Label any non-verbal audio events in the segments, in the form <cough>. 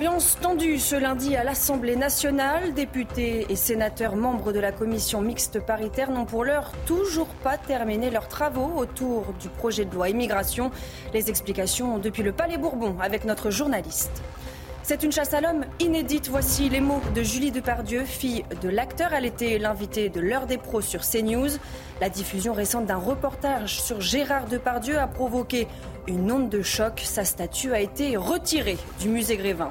Ambiance tendue ce lundi à l'Assemblée nationale. Députés et sénateurs membres de la commission mixte paritaire n'ont pour l'heure toujours pas terminé leurs travaux autour du projet de loi immigration. Les explications depuis le Palais Bourbon avec notre journaliste. C'est une chasse à l'homme inédite. Voici les mots de Julie Depardieu, fille de l'acteur. Elle était l'invitée de l'heure des pros sur CNews. La diffusion récente d'un reportage sur Gérard Depardieu a provoqué une onde de choc. Sa statue a été retirée du musée Grévin.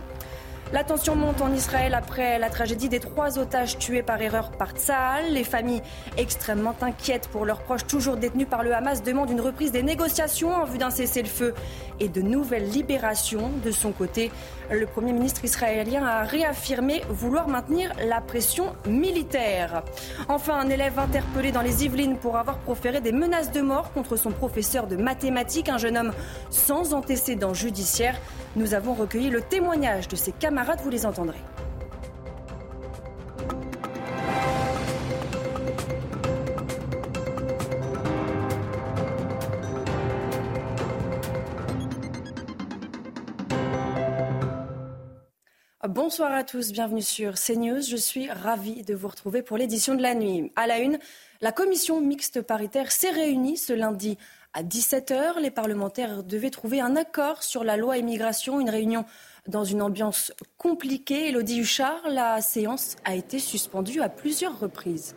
La tension monte en Israël après la tragédie des trois otages tués par erreur par Tsahal. Les familles extrêmement inquiètes pour leurs proches toujours détenus par le Hamas demandent une reprise des négociations en vue d'un cessez-le-feu et de nouvelles libérations. De son côté, le Premier ministre israélien a réaffirmé vouloir maintenir la pression militaire. Enfin, un élève interpellé dans les Yvelines pour avoir proféré des menaces de mort contre son professeur de mathématiques, un jeune homme sans antécédent judiciaire. Nous avons recueilli le témoignage de ses camarades, vous les entendrez. Bonsoir à tous, bienvenue sur CNews. Je suis ravie de vous retrouver pour l'édition de la nuit. À la une, la commission mixte paritaire s'est réunie ce lundi à 17h. Les parlementaires devaient trouver un accord sur la loi immigration, une réunion dans une ambiance compliquée. Elodie Huchard, la séance a été suspendue à plusieurs reprises.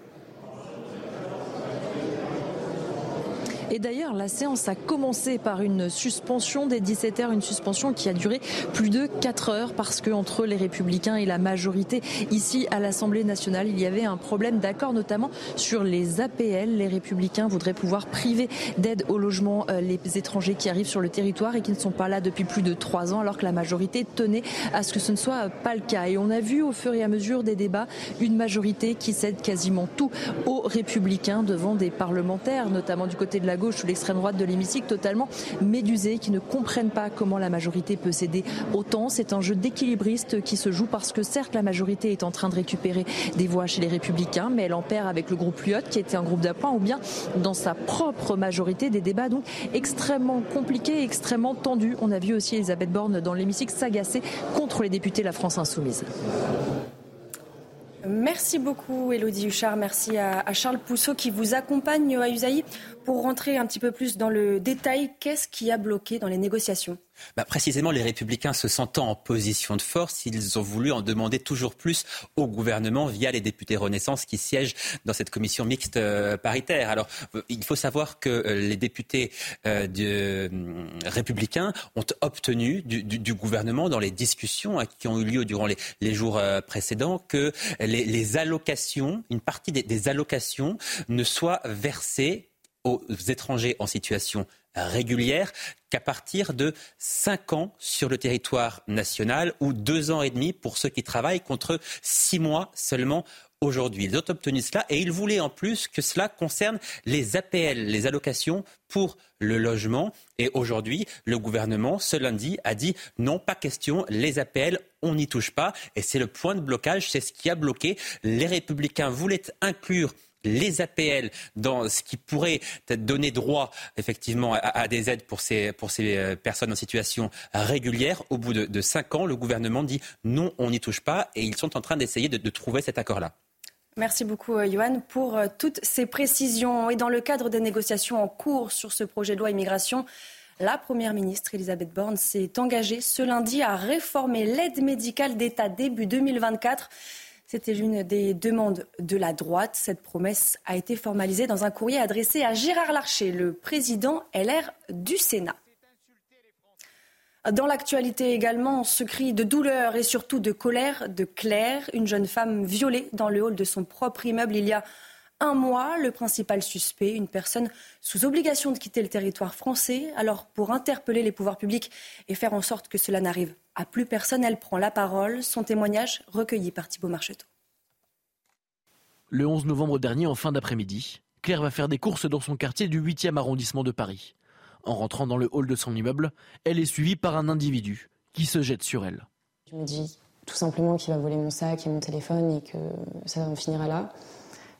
Et d'ailleurs, la séance a commencé par une suspension des 17 heures, une suspension qui a duré plus de 4 heures parce que entre les républicains et la majorité ici à l'Assemblée nationale, il y avait un problème d'accord notamment sur les APL. Les républicains voudraient pouvoir priver d'aide au logement euh, les étrangers qui arrivent sur le territoire et qui ne sont pas là depuis plus de 3 ans alors que la majorité tenait à ce que ce ne soit pas le cas. Et on a vu au fur et à mesure des débats une majorité qui cède quasiment tout aux républicains devant des parlementaires, notamment du côté de la gauche ou l'extrême droite de l'hémicycle totalement médusés, qui ne comprennent pas comment la majorité peut céder autant. C'est un jeu d'équilibriste qui se joue parce que certes la majorité est en train de récupérer des voix chez les républicains, mais elle en perd avec le groupe Lyot qui était un groupe d'appoint ou bien dans sa propre majorité des débats donc extrêmement compliqués, extrêmement tendus. On a vu aussi Elisabeth Borne dans l'hémicycle s'agacer contre les députés de la France insoumise. Merci beaucoup, Elodie Huchard. Merci à, Charles Pousseau qui vous accompagne à Usaï. Pour rentrer un petit peu plus dans le détail, qu'est-ce qui a bloqué dans les négociations bah, Précisément, les républicains se sentant en position de force, ils ont voulu en demander toujours plus au gouvernement via les députés Renaissance qui siègent dans cette commission mixte euh, paritaire. Alors, euh, il faut savoir que euh, les députés de, républicains ont obtenu du, gouvernement dans les discussions hein, qui ont eu lieu durant les, jours précédents que les, allocations, une partie des allocations ne soient versées aux étrangers en situation régulière qu'à partir de 5 ans sur le territoire national ou 2 ans et demi pour ceux qui travaillent contre 6 mois seulement aujourd'hui. Ils ont obtenu cela et ils voulaient en plus que cela concerne les APL, les allocations pour le logement. Et aujourd'hui, le gouvernement, ce lundi, a dit non, pas question, les APL, on n'y touche pas. Et c'est le point de blocage, c'est ce qui a bloqué. Les républicains voulaient inclure les APL dans ce qui pourrait donner droit effectivement à, des aides pour ces, pour ces euh, personnes en situation régulière. Au bout de, cinq ans, le gouvernement dit non, on n'y touche pas et ils sont en train d'essayer de, trouver cet accord-là. Merci beaucoup, euh, Johan, pour euh, toutes ces précisions. Et dans le cadre des négociations en cours sur ce projet de loi immigration, la Première ministre Elisabeth Borne s'est engagée ce lundi à réformer l'aide médicale d'État début 2024. C'était l'une des demandes de la droite. Cette promesse a été formalisée dans un courrier adressé à Gérard Larcher, le président LR du Sénat. Dans l'actualité également, ce cri de douleur et surtout de colère de Claire, une jeune femme violée dans le hall de son propre immeuble il y a un mois. Le principal suspect, une personne sous obligation de quitter le territoire français. Alors, pour interpeller les pouvoirs publics et faire en sorte que cela n'arrive à plus personne, elle prend la parole. Son témoignage recueilli par Thibault Marcheteau. Le 11 novembre dernier, en fin d'après-midi, Claire va faire des courses dans son quartier du 8e arrondissement de Paris. En rentrant dans le hall de son immeuble, elle est suivie par un individu qui se jette sur elle. Je me dis tout simplement qu'il va voler mon sac et mon téléphone et que ça en finira là.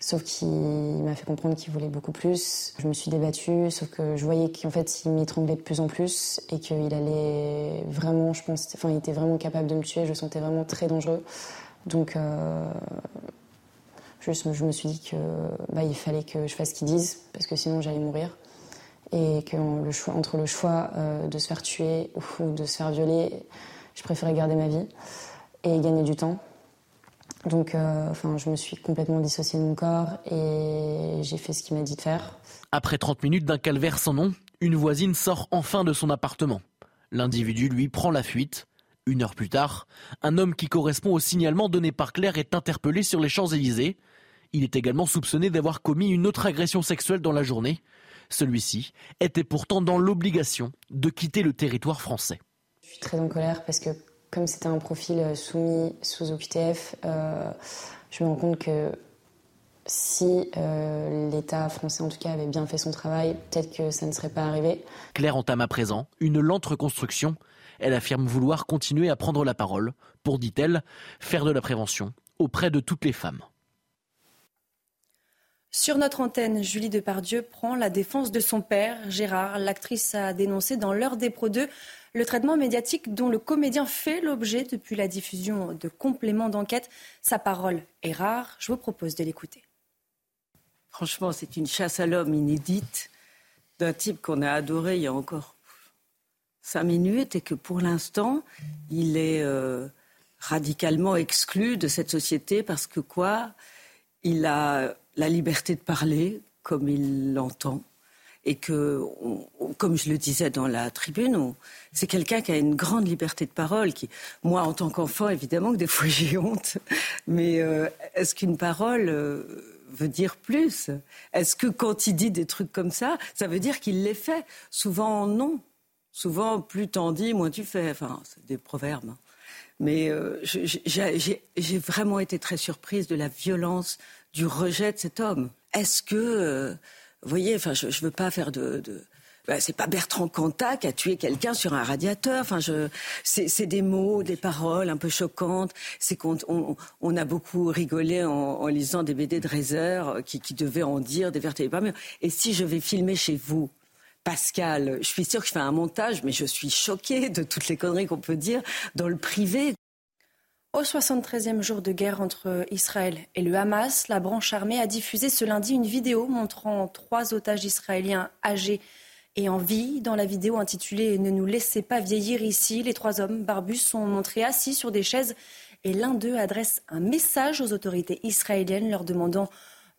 Sauf qu'il m'a fait comprendre qu'il voulait beaucoup plus. Je me suis débattue, sauf que je voyais qu'en fait, il m'étranglait de plus en plus et qu'il allait vraiment, je pense, enfin, il était vraiment capable de me tuer. Je le sentais vraiment très dangereux. Donc, euh, je, me suis dit que bah, il fallait que je fasse ce qu'ils disent parce que sinon j'allais mourir et que le choix, entre le choix euh, de se faire tuer ou de se faire violer, je préférais garder ma vie et gagner du temps. Donc, euh, enfin, je me suis complètement dissociée de mon corps et j'ai fait ce qu'il m'a dit de faire. Après 30 minutes d'un calvaire sans nom, une voisine sort enfin de son appartement. L'individu, lui, prend la fuite. Une heure plus tard, un homme qui correspond au signalement donné par Claire est interpellé sur les Champs-Élysées. Il est également soupçonné d'avoir commis une autre agression sexuelle dans la journée. Celui-ci était pourtant dans l'obligation de quitter le territoire français. Je suis très en colère parce que comme c'était un profil euh, soumis sous OQTF, euh, je me rends compte que si euh, l'État français en tout cas avait bien fait son travail, peut-être que ça ne serait pas arrivé. Claire entame à présent une lente reconstruction. Elle affirme vouloir continuer à prendre la parole pour, dit-elle, faire de la prévention auprès de toutes les femmes. Sur notre antenne, Julie Depardieu prend la défense de son père, Gérard. L'actrice a dénoncé dans l'heure des Pro 2 le traitement médiatique dont le comédien fait l'objet depuis la diffusion de compléments d'enquête. Sa parole est rare. Je vous propose de l'écouter. Franchement, c'est une chasse à l'homme inédite d'un type qu'on a adoré il y a encore cinq minutes et que pour l'instant, il est euh, radicalement exclu de cette société parce que quoi? Il a la liberté de parler comme il l'entend. Et que, comme je le disais dans la tribune, c'est quelqu'un qui a une grande liberté de parole. Moi, en tant qu'enfant, évidemment que des fois <laughs> j'ai honte. Mais euh, est-ce qu'une parole euh, veut dire plus? Est-ce que quand il dit des trucs comme ça, ça veut dire qu'il les fait? Souvent, non. Souvent, plus t'en dis, moins tu fais. Enfin, c'est des proverbes. Hein. Mais euh, j'ai vraiment été très surprise de la violence du rejet de cet homme. Est-ce que, vous voyez, enfin, je ne veux pas faire de, de bah, c'est pas Bertrand Cantat qui a tué quelqu'un sur un radiateur. Enfin, je, c'est, des mots, des paroles un peu choquantes. C'est qu'on on, a beaucoup rigolé en, lisant des BD de Reiser qui, qui devaient en dire des vertes pas Et si je vais filmer chez vous, Pascal, je suis sûre que je fais un montage, mais je suis choquée de toutes les conneries qu'on peut dire dans le privé. Au 73e jour de guerre entre Israël et le Hamas, la branche armée a diffusé ce lundi une vidéo montrant trois otages israéliens âgés et en vie. Dans la vidéo intitulée Ne nous laissez pas vieillir ici, les trois hommes barbus sont montrés assis sur des chaises et l'un d'eux adresse un message aux autorités israéliennes leur demandant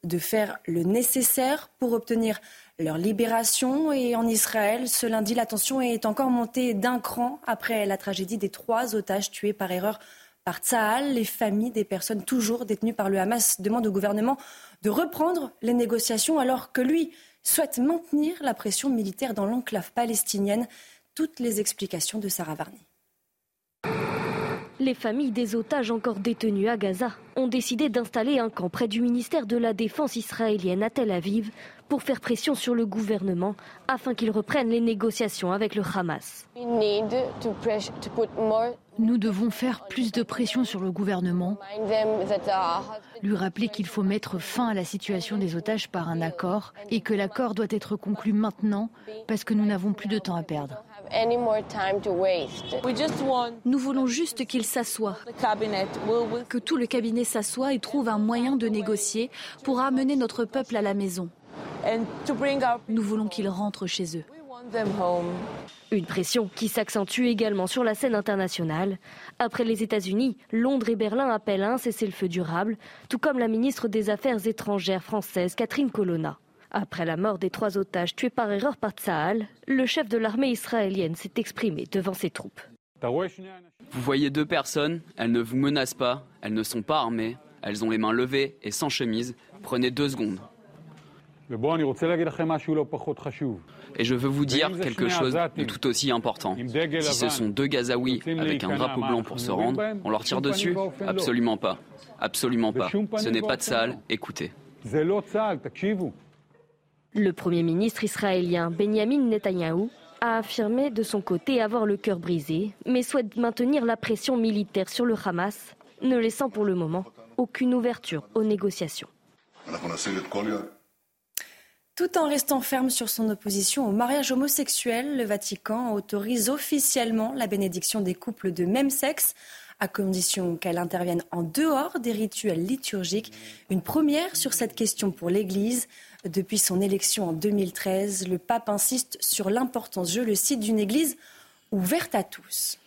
de faire le nécessaire pour obtenir leur libération. Et en Israël, ce lundi, la tension est encore montée d'un cran après la tragédie des trois otages tués par erreur par Tsahal. Les familles des personnes toujours détenues par le Hamas demandent au gouvernement de reprendre les négociations alors que lui souhaite maintenir la pression militaire dans l'enclave palestinienne. Toutes les explications de Sarah Varni. Les familles des otages encore détenus à Gaza ont décidé d'installer un camp près du ministère de la Défense israélienne à Tel Aviv pour faire pression sur le gouvernement afin qu'il reprenne les négociations avec le Hamas. Nous devons faire plus de pression sur le gouvernement, lui rappeler qu'il faut mettre fin à la situation des otages par un accord et que l'accord doit être conclu maintenant parce que nous n'avons plus de temps à perdre. Nous voulons juste qu'il s'assoie, que tout le cabinet s'assoie et trouve un moyen de négocier pour amener notre peuple à la maison. Nous voulons qu'ils rentrent chez eux. Une pression qui s'accentue également sur la scène internationale. Après les États-Unis, Londres et Berlin appellent un cessez-le-feu durable, tout comme la ministre des Affaires étrangères française Catherine Colonna. Après la mort des trois otages tués par erreur par Tsahal, le chef de l'armée israélienne s'est exprimé devant ses troupes. Vous voyez deux personnes, elles ne vous menacent pas, elles ne sont pas armées, elles ont les mains levées et sans chemise. Prenez deux secondes. Et je veux vous dire quelque chose de tout aussi important. Si ce sont deux Gazaouis avec un drapeau blanc pour se rendre, on leur tire dessus? Absolument pas. Absolument pas. Ce n'est pas de salle. Écoutez. Le Premier ministre israélien Benjamin Netanyahou a affirmé de son côté avoir le cœur brisé, mais souhaite maintenir la pression militaire sur le Hamas, ne laissant pour le moment aucune ouverture aux négociations. Tout en restant ferme sur son opposition au mariage homosexuel, le Vatican autorise officiellement la bénédiction des couples de même sexe, à condition qu'elle intervienne en dehors des rituels liturgiques. Une première sur cette question pour l'Église. Depuis son élection en 2013, le pape insiste sur l'importance, je le cite, d'une Église ouverte à tous.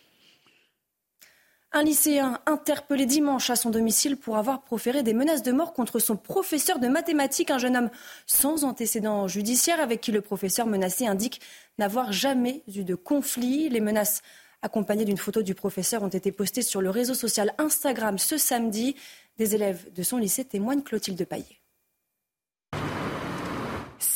Un lycéen interpellé dimanche à son domicile pour avoir proféré des menaces de mort contre son professeur de mathématiques, un jeune homme sans antécédent judiciaire avec qui le professeur menacé indique n'avoir jamais eu de conflit. Les menaces accompagnées d'une photo du professeur ont été postées sur le réseau social Instagram ce samedi. Des élèves de son lycée témoignent Clotilde Paillet.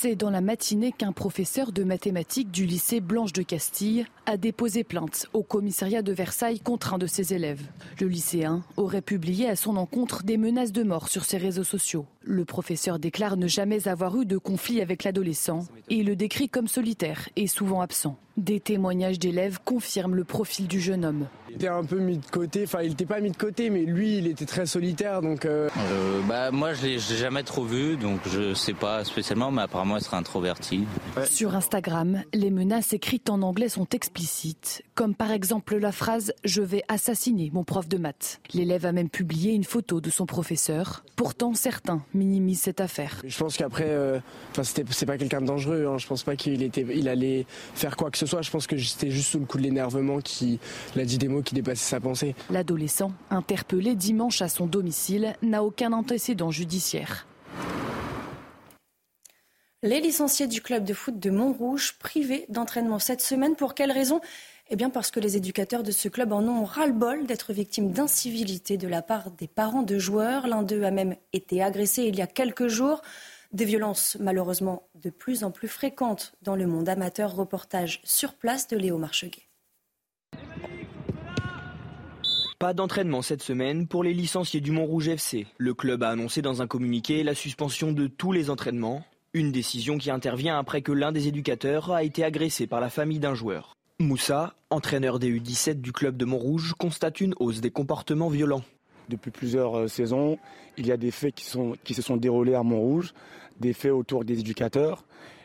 C'est dans la matinée qu'un professeur de mathématiques du lycée Blanche de Castille a déposé plainte au commissariat de Versailles contre un de ses élèves. Le lycéen aurait publié à son encontre des menaces de mort sur ses réseaux sociaux. Le professeur déclare ne jamais avoir eu de conflit avec l'adolescent et le décrit comme solitaire et souvent absent. Des témoignages d'élèves confirment le profil du jeune homme. Il était un peu mis de côté, enfin il n'était pas mis de côté, mais lui il était très solitaire donc. Euh... Euh, bah moi je l'ai jamais trop vu donc je sais pas spécialement, mais apparemment serait introverti. Sur Instagram, les menaces écrites en anglais sont explicites, comme par exemple la phrase Je vais assassiner mon prof de maths. L'élève a même publié une photo de son professeur. Pourtant certains minimisent cette affaire. Je pense qu'après, euh, c'est pas quelqu'un de dangereux. Hein. Je pense pas qu'il était, il allait faire quoi que ce soit. Je pense que c'était juste sous le coup de l'énervement qu'il a dit des mots qui dépassaient sa pensée. L'adolescent, interpellé dimanche à son domicile, n'a aucun antécédent judiciaire. Les licenciés du club de foot de Montrouge privés d'entraînement cette semaine. Pour quelle raison? Eh bien parce que les éducateurs de ce club en ont ras-le-bol d'être victimes d'incivilité de la part des parents de joueurs. L'un d'eux a même été agressé il y a quelques jours. Des violences malheureusement de plus en plus fréquentes dans le monde amateur. Reportage sur place de Léo Marcheguet. Pas d'entraînement cette semaine pour les licenciés du Montrouge FC. Le club a annoncé dans un communiqué la suspension de tous les entraînements, une décision qui intervient après que l'un des éducateurs a été agressé par la famille d'un joueur. Moussa, entraîneur des U17 du club de Montrouge, constate une hausse des comportements violents. Depuis plusieurs saisons, il y a des faits qui, sont, qui se sont déroulés à Montrouge, des faits autour des éducateurs,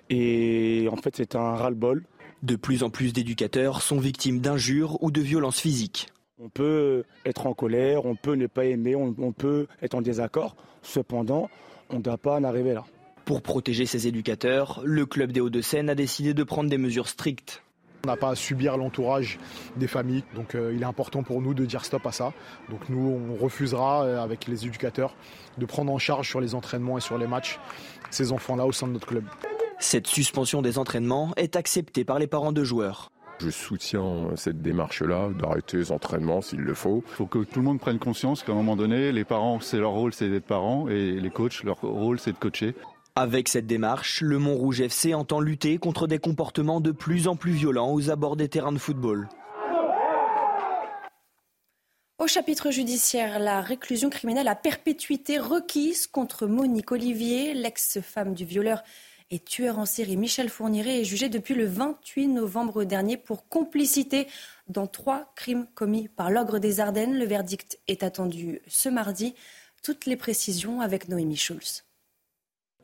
et en fait c'est un ras-le-bol. De plus en plus d'éducateurs sont victimes d'injures ou de violences physiques. On peut être en colère, on peut ne pas aimer, on, on peut être en désaccord. Cependant, on ne doit pas en arriver là. Pour protéger ses éducateurs, le club des Hauts-de-Seine a décidé de prendre des mesures strictes. On n'a pas à subir l'entourage des familles, donc euh, il est important pour nous de dire stop à ça. Donc nous, on refusera euh, avec les éducateurs de prendre en charge sur les entraînements et sur les matchs ces enfants-là au sein de notre club. Cette suspension des entraînements est acceptée par les parents de joueurs. Je soutiens cette démarche-là, d'arrêter les entraînements s'il le faut. Il faut que tout le monde prenne conscience qu'à un moment donné, les parents, c'est leur rôle, c'est d'être parents, et les coachs, leur rôle, c'est de coacher. Avec cette démarche, le Montrouge FC entend lutter contre des comportements de plus en plus violents aux abords des terrains de football. Au chapitre judiciaire, la réclusion criminelle à perpétuité requise contre Monique Olivier, l'ex-femme du violeur et tueur en série Michel Fourniret est jugé depuis le 28 novembre dernier pour complicité dans trois crimes commis par l'ogre des Ardennes. Le verdict est attendu ce mardi. Toutes les précisions avec Noémie Schulz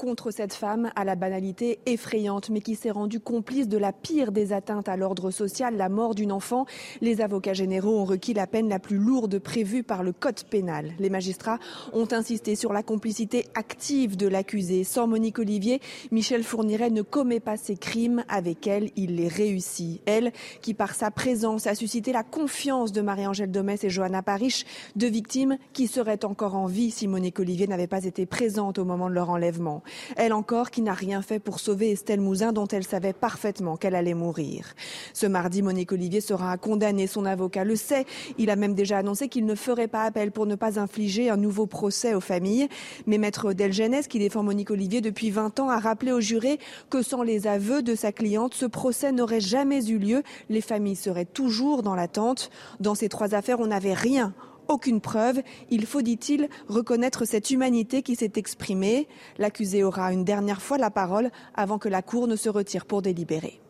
contre cette femme à la banalité effrayante, mais qui s'est rendue complice de la pire des atteintes à l'ordre social, la mort d'une enfant. Les avocats généraux ont requis la peine la plus lourde prévue par le code pénal. Les magistrats ont insisté sur la complicité active de l'accusé. Sans Monique Olivier, Michel Fourniret ne commet pas ses crimes. Avec elle, il les réussit. Elle, qui par sa présence a suscité la confiance de Marie-Angèle Domès et Johanna Parish, deux victimes qui seraient encore en vie si Monique Olivier n'avait pas été présente au moment de leur enlèvement. Elle encore qui n'a rien fait pour sauver Estelle Mouzin dont elle savait parfaitement qu'elle allait mourir. Ce mardi, Monique Olivier sera condamnée. Son avocat le sait. Il a même déjà annoncé qu'il ne ferait pas appel pour ne pas infliger un nouveau procès aux familles. Mais maître Delgenès, qui défend Monique Olivier depuis 20 ans, a rappelé aux jurés que sans les aveux de sa cliente, ce procès n'aurait jamais eu lieu. Les familles seraient toujours dans l'attente. Dans ces trois affaires, on n'avait rien aucune preuve. Il faut, dit-il, reconnaître cette humanité qui s'est exprimée. L'accusé aura une dernière fois la parole avant que la Cour ne se retire pour délibérer.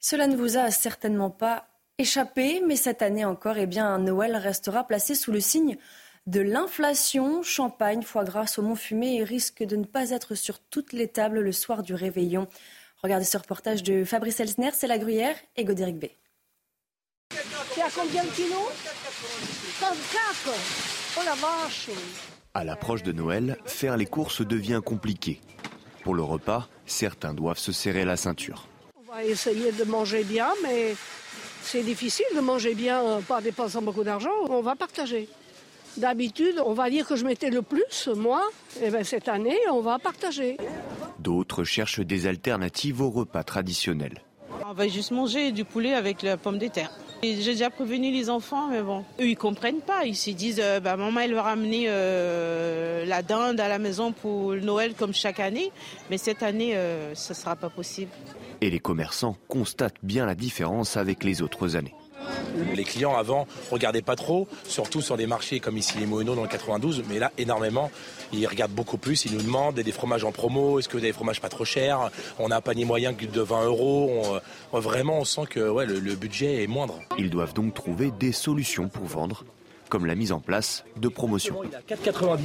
Cela ne vous a certainement pas échappé, mais cette année encore, eh bien, Noël restera placé sous le signe de l'inflation. Champagne, foie gras, saumon fumé risque de ne pas être sur toutes les tables le soir du réveillon. Regardez ce reportage de Fabrice Elsner, c'est la Gruyère et Godéric B. C'est à combien de kilos 34 Oh la vache À l'approche de Noël, faire les courses devient compliqué. Pour le repas, certains doivent se serrer la ceinture. On va essayer de manger bien, mais c'est difficile de manger bien pas dépensant beaucoup d'argent. On va partager. D'habitude, on va dire que je mettais le plus, moi. Et eh bien cette année, on va partager. D'autres cherchent des alternatives au repas traditionnel. On va juste manger du poulet avec la pomme de terre. J'ai déjà prévenu les enfants, mais bon, eux ils comprennent pas. Ils se disent, euh, bah, maman elle va ramener euh, la dinde à la maison pour Noël comme chaque année, mais cette année euh, ce ne sera pas possible. Et les commerçants constatent bien la différence avec les autres années. Les clients avant regardaient pas trop, surtout sur des marchés comme ici les Moineaux dans le 92, mais là énormément. Ils regardent beaucoup plus, ils nous demandent des fromages en promo, est-ce que vous avez des fromages pas trop chers? On a un panier moyen de 20 euros. vraiment, on sent que le, budget est moindre. Ils doivent donc trouver des solutions pour vendre comme la mise en place de promotions. Il a 4,90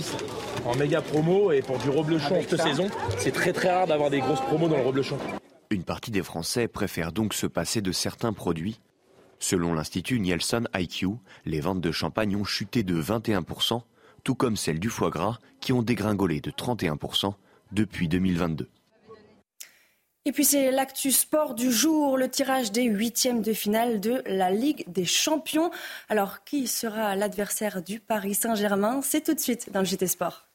en méga promo et pour du reblochon cette saison, c'est très très rare d'avoir des grosses promos dans le reblochon. Une partie des Français préfèrent donc se passer de certains produits Selon l'Institut Nielsen IQ, les ventes de champagne ont chuté de 21%, tout comme celles du foie gras qui ont dégringolé de 31% depuis 2022. Et puis c'est l'actu sport du jour, le tirage des huitièmes de finale de la Ligue des Champions. Alors qui sera l'adversaire du Paris Saint-Germain? C'est tout de suite dans le JT Sport.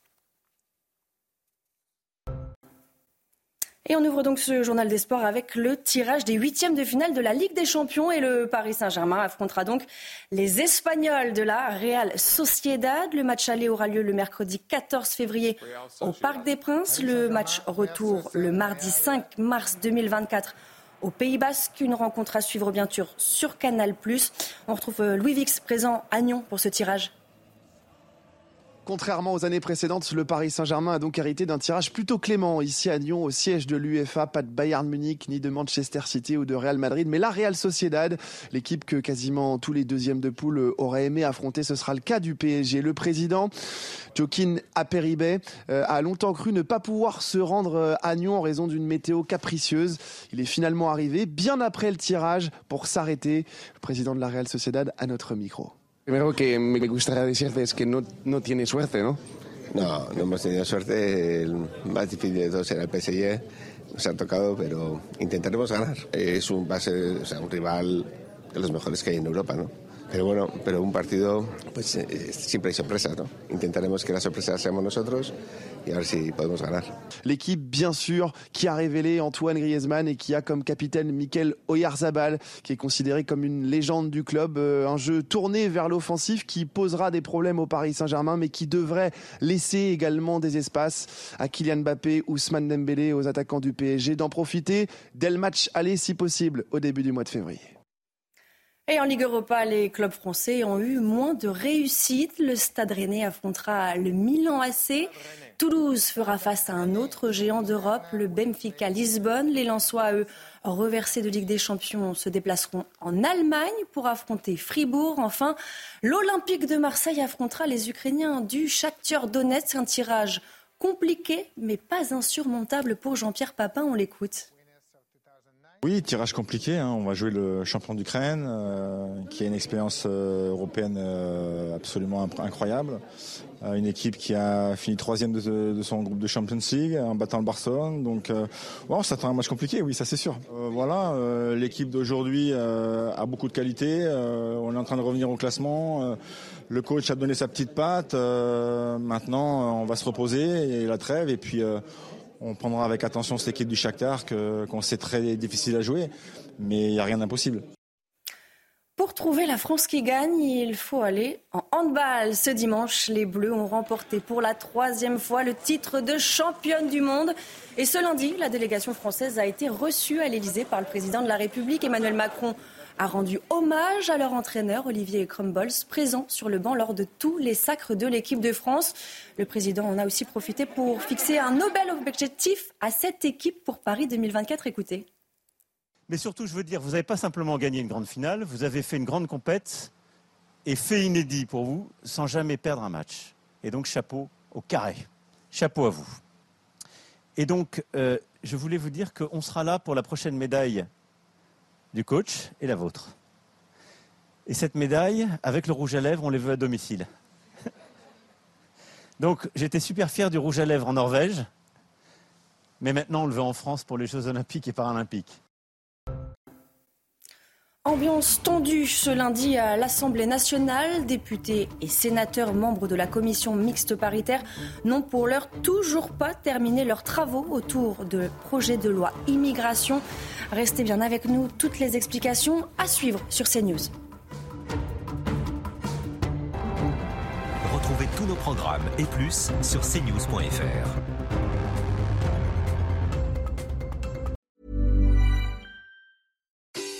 Et on ouvre donc ce journal des sports avec le tirage des huitièmes de finale de la Ligue des Champions et le Paris Saint-Germain affrontera donc les Espagnols de la Real Sociedad. Le match aller aura lieu le mercredi 14 février au Parc des Princes. Le match retour le mardi 5 mars 2024 au Pays Basque. Une rencontre à suivre bien sûr sur Canal+. On retrouve euh, Louis Vix présent à Nyon pour ce tirage. Contrairement aux années précédentes, le Paris Saint-Germain a donc hérité d'un tirage plutôt clément ici à Lyon, au siège de l'UEFA. Pas de Bayern Munich, ni de Manchester City ou de Real Madrid, mais la Real Sociedad, l'équipe que quasiment tous les deuxièmes de poule auraient aimé affronter. Ce sera le cas du PSG. Le président, Joaquin Aperibay, euh, a longtemps cru ne pas pouvoir se rendre euh, à Lyon en raison d'une météo capricieuse. Il est finalement arrivé bien après le tirage pour s'arrêter. Le président de la Real Sociedad à notre micro. Primero que me gustaría decirte es que no, no tiene suerte, ¿no? No, no hemos tenido suerte. El más difícil de todos era el PSG. Nos ha tocado, pero intentaremos ganar. Es un, va o sea, un rival de los mejores que hay en Europa, ¿no? Pero bueno, pero un partido, pues eh, siempre hay sorpresas, ¿no? Intentaremos que la sorpresa seamos nosotros et voir si podemos ganar. L'équipe, bien sûr, qui a révélé Antoine Griezmann et qui a comme capitaine Mikel Oyarzabal, qui est considéré comme une légende du club. Euh, un jeu tourné vers l'offensif qui posera des problèmes au Paris Saint-Germain, mais qui devrait laisser également des espaces à Kylian Mbappé, Ousmane Dembélé, aux attaquants du PSG, d'en profiter dès le match aller, si possible, au début du mois de février. Et en Ligue Europa, les clubs français ont eu moins de réussite. Le Stade Rennais affrontera le Milan AC. Toulouse fera face à un autre géant d'Europe, le Benfica Lisbonne. Les Lensois, eux, reversés de Ligue des Champions, se déplaceront en Allemagne pour affronter Fribourg. Enfin, l'Olympique de Marseille affrontera les Ukrainiens du Shakhtar Donetsk. Un tirage compliqué, mais pas insurmontable pour Jean-Pierre Papin. On l'écoute. Oui, tirage compliqué. Hein. On va jouer le champion d'Ukraine, euh, qui a une expérience euh, européenne euh, absolument incroyable. une équipe qui a fini troisième de, son groupe de Champions League en battant le Barcelone. Donc, ça sera un match compliqué, oui, ça c'est sûr. voilà, l'équipe d'aujourd'hui a beaucoup de qualité. on est en train de revenir au classement. le coach a donné sa petite patte. maintenant, on va se reposer et la trêve et puis on prendra avec attention cette équipe du Shakhtar qu'on sait très difficile à jouer, mais il n'y a rien d'impossible. Pour trouver la France qui gagne, il faut aller en handball. Ce dimanche, les Bleus ont remporté pour la troisième fois le titre de championne du monde. Et ce lundi, la délégation française a été reçue à l'Elysée par le président de la République, Emmanuel Macron a rendu hommage à leur entraîneur Olivier Crumbles, présent sur le banc lors de tous les sacres de l'équipe de France. Le président en a aussi profité pour fixer un Nobel objectif à cette équipe pour Paris 2024. Écoutez. Mais surtout, je veux dire, vous n'avez pas simplement gagné une grande finale, vous avez fait une grande compète et fait inédit pour vous sans jamais perdre un match. Et donc, chapeau au carré. Chapeau à vous. Et donc, euh, je voulais vous dire qu'on sera là pour la prochaine médaille du coach et la vôtre. Et cette médaille, avec le rouge à lèvres, on les veut à domicile. <laughs> Donc j'étais super fier du rouge à lèvres en Norvège, mais maintenant on le veut en France pour les Jeux olympiques et paralympiques. Ambiance tendue ce lundi à l'Assemblée nationale. Députés et sénateurs membres de la commission mixte paritaire n'ont pour l'heure toujours pas terminé leurs travaux autour de projet de loi immigration. Restez bien avec nous, toutes les explications à suivre sur CNews. Retrouvez tous nos programmes et plus sur cnews.fr.